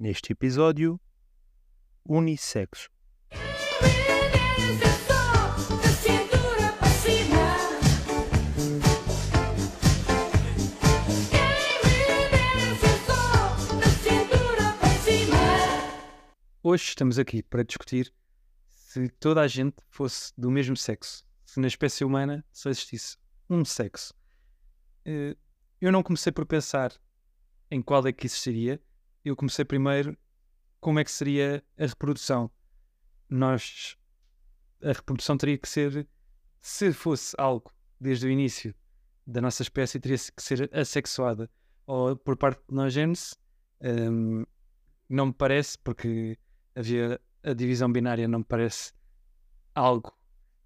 Neste episódio, unissexo. Hoje estamos aqui para discutir se toda a gente fosse do mesmo sexo, se na espécie humana só existisse um sexo. Eh, Eu não comecei por pensar em qual é que existiria, eu comecei primeiro como é que seria a reprodução. Nós, a reprodução teria que ser, se fosse algo desde o início da nossa espécie, teria que ser assexuada ou por parte de nós genes. Hum, não me parece, porque havia a divisão binária, não me parece algo.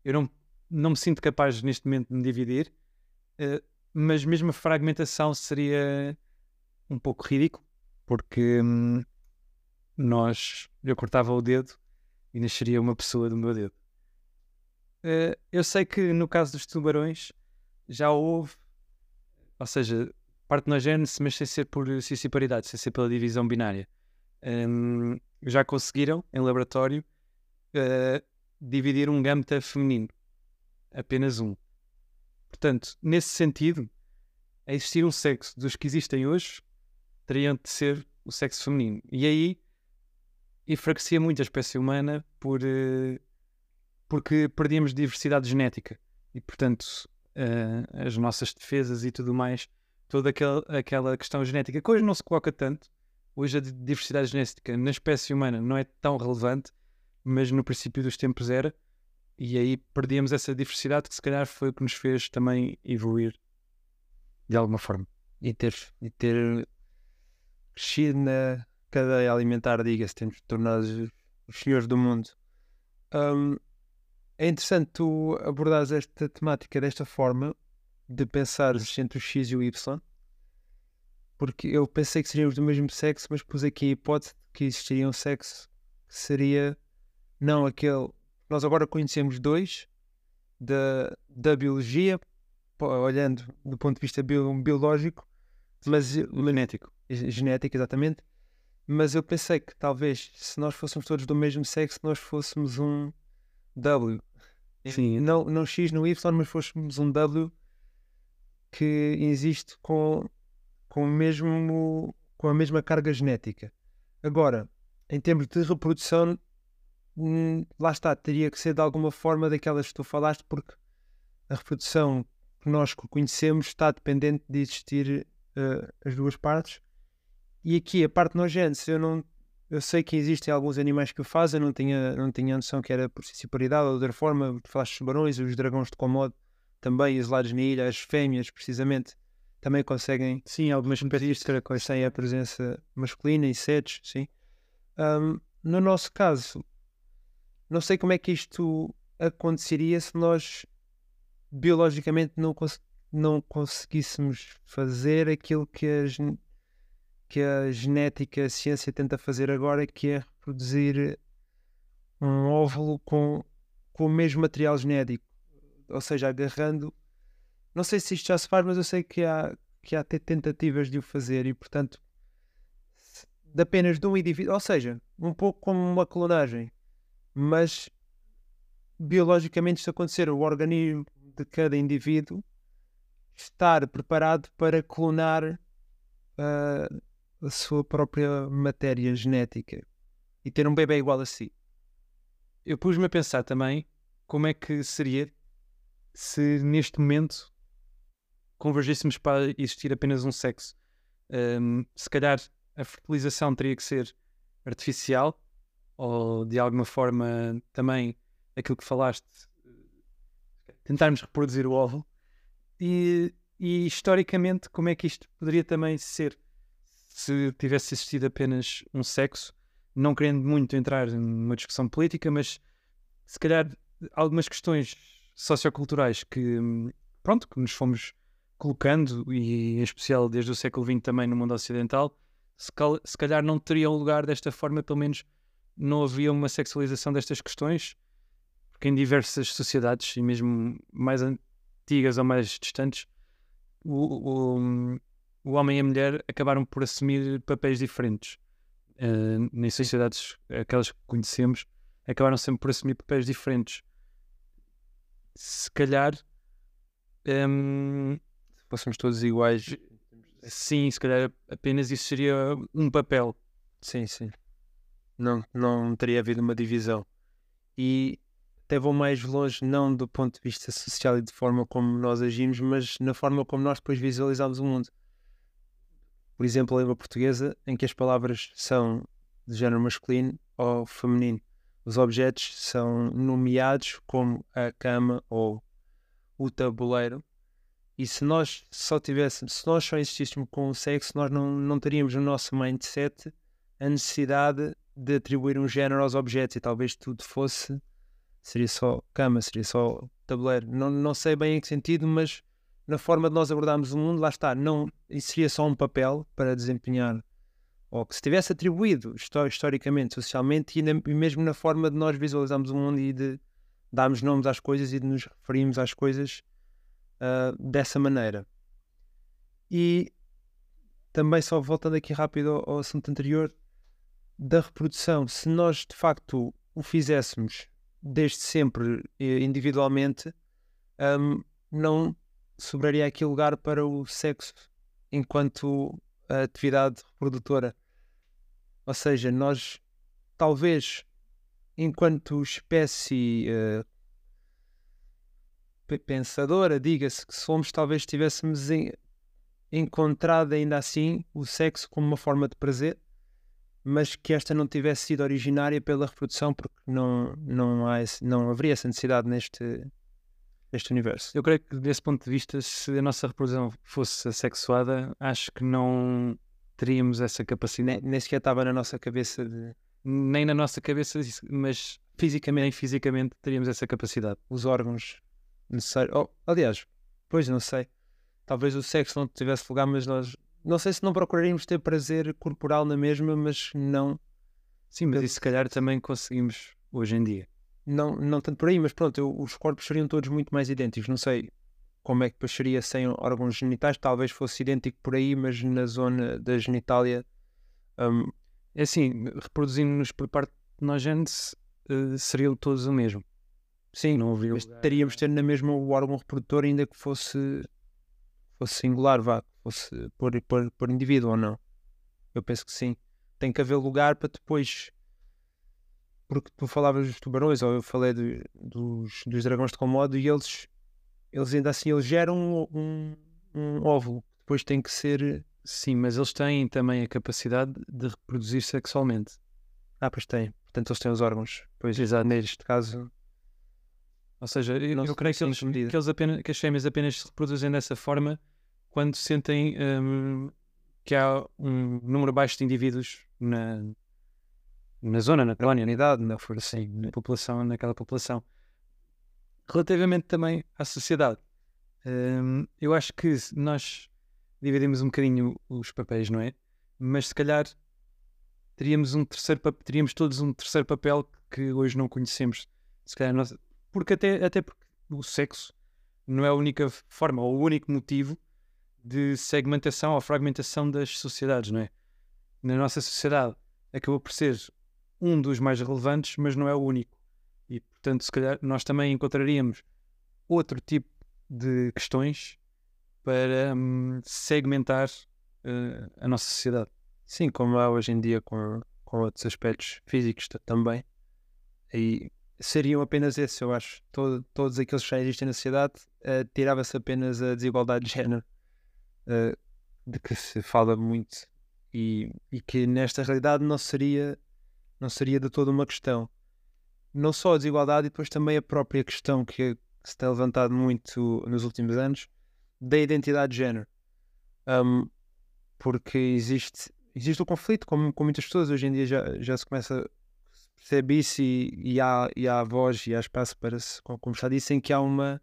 Eu não, não me sinto capaz neste momento de me dividir, eh, mas mesmo a fragmentação seria um pouco ridículo, porque hum, nós, eu cortava o dedo e nasceria uma pessoa do meu dedo. Eh, eu sei que no caso dos tubarões já houve, ou seja, partenogênese, mas sem ser por cissiparidade, sem ser pela divisão binária. Hum, já conseguiram, em laboratório, eh, dividir um gâmeta feminino. Apenas um. Portanto, nesse sentido, a existir um sexo dos que existem hoje, teriam de ser o sexo feminino. E aí enfraquecia muito a espécie humana por, eh, porque perdíamos diversidade genética. E, portanto, eh, as nossas defesas e tudo mais, toda aquela, aquela questão genética, que hoje não se coloca tanto, hoje a di- diversidade genética na espécie humana não é tão relevante, mas no princípio dos tempos era, e aí perdíamos essa diversidade que se calhar foi o que nos fez também evoluir de alguma forma. E ter, e ter crescido na cadeia alimentar, diga-se, temos tornado os- senhores do mundo. Hum, é interessante tu abordares esta temática desta forma, de pensar entre o X e o Y, porque eu pensei que seríamos do mesmo sexo, mas pus aqui a hipótese de que existiria um sexo que seria não aquele. Nós agora conhecemos dois da, da biologia, olhando do ponto de vista bio- biológico, mas Genético. Ge- genética, exatamente. Mas eu pensei que talvez se nós fôssemos todos do mesmo sexo, nós fôssemos um W. Sim, Não, não X no Y, mas fôssemos um W que existe com, com, o mesmo, com a mesma carga genética. Agora, em termos de reprodução, hum, lá está, teria que ser de alguma forma daquelas que tu falaste, porque a reprodução que nós conhecemos está dependente de existir eh, as duas partes. E aqui a parte nogênese, eu não eu sei que existem alguns animais que o fazem, não tinha, não tinha noção que era por cissiparidade ou de outra forma. Falaste dos tubarões, os dragões de Komodo também, isolados na ilha, as fêmeas, precisamente, também conseguem sim algumas espécies de caracóis. sem a presença masculina, insetos, sim. Ahm, no nosso caso, não sei como é que isto aconteceria se nós biologicamente não, cons- não conseguíssemos fazer aquilo que a, gen- que a genética, a ciência tenta fazer agora, que é reproduzir um óvulo com, com o mesmo material genético, ou seja, agarrando. Não sei se isto já se faz, mas eu sei que há, que há até tentativas de o fazer e, portanto, de apenas de um indivíduo, ou seja, um pouco como uma clonagem, mas biologicamente isto acontecer, o organismo de cada indivíduo estar preparado para clonar ah, a sua própria matéria genética e ter um bebê igual a si. Eu pus-me a pensar também como é que seria se neste momento convergíssemos para existir apenas um sexo. Hum, se calhar a fertilização teria que ser artificial ou de alguma forma também aquilo que falaste, tentarmos reproduzir o óvulo. E, e historicamente, como é que isto poderia também ser se tivesse existido apenas um sexo? Não querendo muito entrar numa discussão política, mas se calhar algumas questões socioculturais que, pronto, que nos fomos colocando, e em especial desde o século XX também no mundo ocidental, se, cal- se calhar não teriam lugar desta forma, pelo menos não havia uma sexualização destas questões, porque em diversas sociedades, e mesmo mais antigas ou mais distantes, o, o, o homem e a mulher acabaram por assumir papéis diferentes. uh, nem sociedades, aquelas que conhecemos, acabaram sempre por assumir papéis diferentes. Se calhar. Um, se fôssemos todos iguais. Sim, se calhar apenas isso seria um papel. Sim, sim. Não, não teria havido uma divisão. E até vou mais longe, não do ponto de vista social e de forma como nós agimos, mas na forma como nós depois visualizamos o mundo. Por exemplo, a língua portuguesa, em que as palavras são de género masculino ou feminino. Os objetos são nomeados como a cama ou o tabuleiro. E se nós só tivéssemos, se nós só existíssemos com o sexo, nós não, não teríamos no nosso mindset a necessidade de atribuir um género aos objetos e talvez tudo fosse seria só cama, seria só tabuleiro. Não, não sei bem em que sentido, mas na forma de nós abordarmos o mundo, lá está, não, isso seria só um papel para desempenhar, ou que se tivesse atribuído historicamente, socialmente, e, na, e mesmo na forma de nós visualizarmos o mundo e de darmos nomes às coisas e de nos referirmos às coisas uh, dessa maneira. E também, só voltando aqui rápido ao, ao assunto anterior, da reprodução, se nós de facto o fizéssemos desde sempre eh, individualmente, um, não sobraria aqui lugar para o sexo enquanto atividade reprodutora. Ou seja, nós talvez enquanto espécie uh, pensadora, diga-se que somos, talvez tivéssemos en encontrado ainda assim o sexo como uma forma de prazer mas que esta não tivesse sido originária pela reprodução, porque não, não, há esse, não haveria essa necessidade neste, neste universo. Eu creio que, desse ponto de vista, se a nossa reprodução fosse assexuada, acho que não teríamos essa capacidade. Nem, nem sequer estava na nossa cabeça de. Nem na nossa cabeça, mas fisicamente, fisicamente teríamos essa capacidade. Os órgãos necessários. Oh, aliás, pois não sei. Talvez o sexo não tivesse lugar, mas nós não sei se não procuraríamos ter prazer corporal na mesma, mas não. Sim, mas isso se calhar também conseguimos hoje em dia. Não, não tanto por aí, mas pronto, eu, os corpos seriam todos muito mais idênticos. Não sei como é que depois seria sem órgãos genitais, talvez fosse idêntico por aí, mas na zona da genitália. Um, é assim, reproduzindo-nos por parte de nós, gente, uh, seriam todos o mesmo. Sim, não havia. Mas teríamos ter na mesma o órgão reprodutor, ainda que fosse, fosse singular, vá fosse por, por, por indivíduo ou não. Eu penso que sim. Tem que haver lugar para depois. Porque tu falavas dos tubarões, ou eu falei de, dos, dos dragões de Komodo, e eles, eles ainda assim eles geram um, um óvulo. Depois tem que ser. Sim, mas eles têm também a capacidade de reproduzir sexualmente. Ah, pois têm. Portanto, eles têm os órgãos. Pois, exato. Neste caso. Ou seja, eu, eu creio que, eles, que, eles apenas, que as fêmeas apenas se reproduzem dessa forma quando sentem um, que há um número baixo de indivíduos na, na zona, na colónia, na idade, na, assim, na população, naquela população. Relativamente também à sociedade, um, eu acho que nós dividimos um bocadinho os papéis, não é? Mas se calhar teríamos um terceiro teríamos todos um terceiro papel que hoje não conhecemos. Se calhar nós, porque até, até porque o sexo não é a única forma ou o único motivo de segmentação ou fragmentação das sociedades, não é? Na nossa sociedade acabou por ser um dos mais relevantes, mas não é o único. E, portanto, se calhar nós também encontraríamos outro tipo de questões para hum, segmentar uh, a nossa sociedade. Sim, como há hoje em dia com, com outros aspectos físicos também. Aí seriam apenas esses, eu acho. Todo, todos aqueles que já existem na sociedade, uh, tirava-se apenas a desigualdade de género uh, de que se fala muito e, e, que nesta realidade não seria, não seria de toda uma questão. Não só a desigualdade, e depois também a própria questão que, se tem levantado muito nos últimos anos da identidade de género. Um, porque existe, existe o conflito com, com muitas pessoas. Hoje em dia já, já se começa a perceber isso e, e, há, e há voz e há espaço para se conversar disso, em que há uma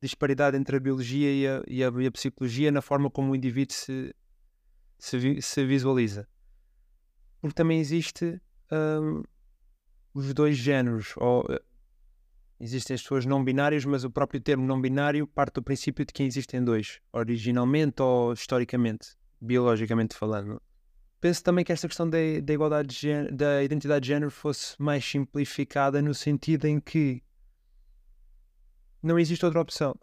disparidade entre a biologia e a, e a, e a psicologia na forma como o indivíduo se, se, se visualiza. Porque também existe um, os dois géneros, ou uh, existem as pessoas não binárias, mas o próprio termo não binário parte do princípio de que existem dois, originalmente ou historicamente, biologicamente falando. penso também que esta questão da, da igualdade de género, da identidade de género fosse mais simplificada no sentido em que não existe outra opção.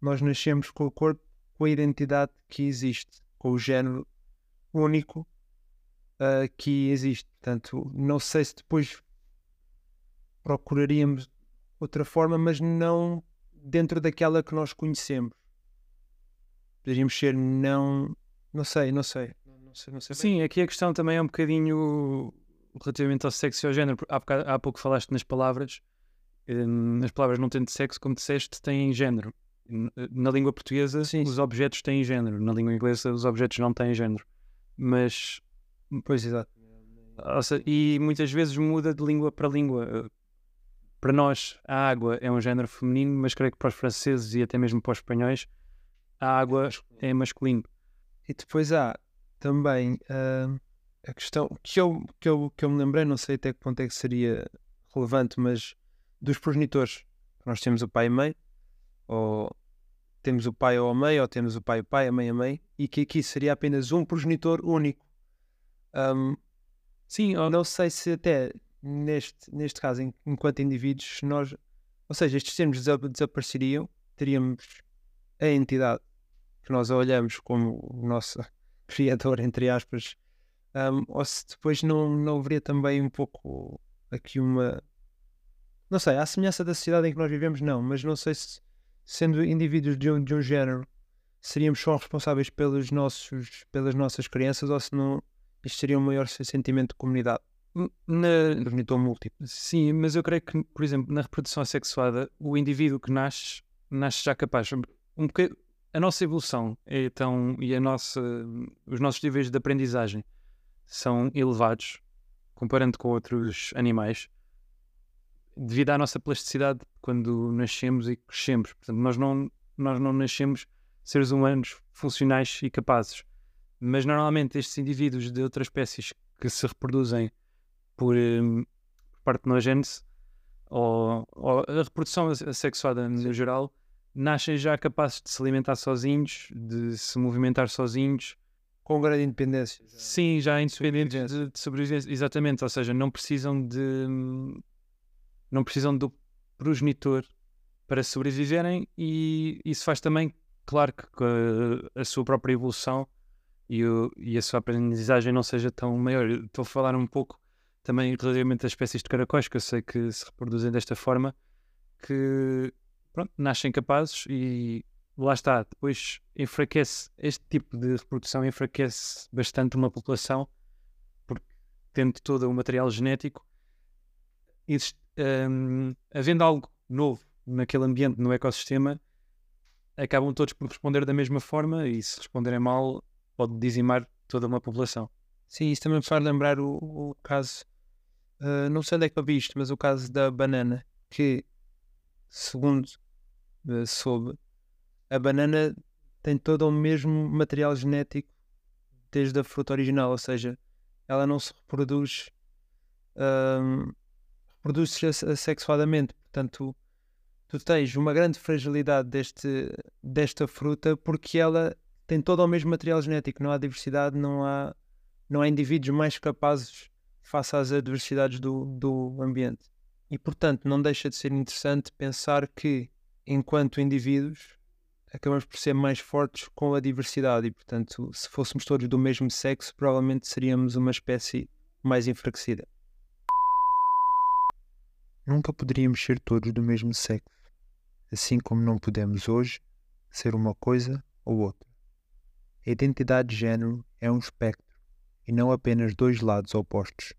Nós nascemos com o corpo, com a identidade que existe, com o género único uh, que existe. Portanto, não sei se depois procuraríamos outra forma, mas não dentro daquela que nós conhecemos. Poderíamos ser não. Não sei, não sei. Não sei, não sei Sim, aqui a questão também é um bocadinho relativamente ao sexo e ao género. Há, bocado, há pouco falaste nas palavras. Um, as palavras não tendo sexo, como disseste, têm género. Na língua portuguesa, sim, os objetos têm género. Na língua inglesa, os objetos não têm género. Mas. Pois, exato. E muitas vezes muda de língua para língua. Para nós, a água é um género feminino, mas creio que para os franceses e até mesmo para os espanhóis, a água é masculino. E depois há também uh, a questão que eu, que, eu, que eu me lembrei, não sei até que ponto é que seria relevante, mas dos progenitores. Nós temos o pai e mãe, ou temos o pai ou a mãe, ou temos o pai e o pai, a mãe e a mãe, e que aqui seria apenas um progenitor único. Um, Sim, ou... não sei se até neste, neste caso, enquanto indivíduos, nós, ou seja, estes termos desapareceriam, teríamos a entidade que nós olhamos como o nosso criador, entre aspas, um, ou se depois não, não haveria também um pouco aqui uma. Não sei, à semelhança da sociedade em que nós vivemos, não, mas não sei se, sendo indivíduos de um, de um género, seríamos só responsáveis pelos nossos, pelas nossas crianças ou se não isto seria um maior sentimento de comunidade. Na... Progenitor múltiplo. Sim, mas eu creio que, por exemplo, na reprodução assexuada, o indivíduo que nasce, nasce já capaz. Um. A nossa evolução é tão, e a nossa, os nossos níveis de aprendizagem são elevados, comparando com outros animais, devido à nossa plasticidade quando nascemos e crescemos. Portanto, nós não, nós não nascemos seres humanos funcionais e capazes. Mas normalmente estes indivíduos de outras espécies que se reproduzem por, um, ou, ou a reprodução assexuada no geral, nascem já capazes de se alimentar sozinhos, de se movimentar sozinhos. Com grande independência. Já. Sim, já independentes de, de sobrevivência. Exatamente, ou seja, não precisam de. Não precisam do progenitor para sobreviverem e isso faz também, claro que a, a sua própria evolução e, o, e, a sua aprendizagem não seja tão maior. Estou a falar um pouco também relativamente às espécies de caracóis, que eu sei que se reproduzem desta forma, que pronto, nascem capazes e lá está, depois enfraquece, este tipo de reprodução enfraquece bastante uma população, porque tendo todo o material genético, existe, um, havendo algo novo naquele ambiente, no ecossistema, acabam todos por responder da mesma forma e se responderem mal, pode dizimar toda uma população. Sim, isso também me faz lembrar o, o caso Uh, não sei onde é que eu vi isto, mas o caso da banana, que, segundo uh, soube, a banana tem todo o mesmo material genético desde a fruta original, ou seja, ela não se reproduz, uh, reproduz-se sexuadamente. Portanto, tu tens uma grande fragilidade deste, desta fruta porque ela tem todo o mesmo material genético, não há diversidade, não há, não há indivíduos mais capazes face às adversidades do, do ambiente. E, portanto, não deixa de ser interessante pensar que, enquanto indivíduos, acabamos por ser mais fortes com a diversidade e, portanto, se fôssemos todos do mesmo sexo, provavelmente seríamos uma espécie mais enfraquecida. Nunca poderíamos ser todos do mesmo sexo, assim como não podemos hoje ser uma coisa ou outra. A identidade de género é um espectro e não apenas dois lados opostos.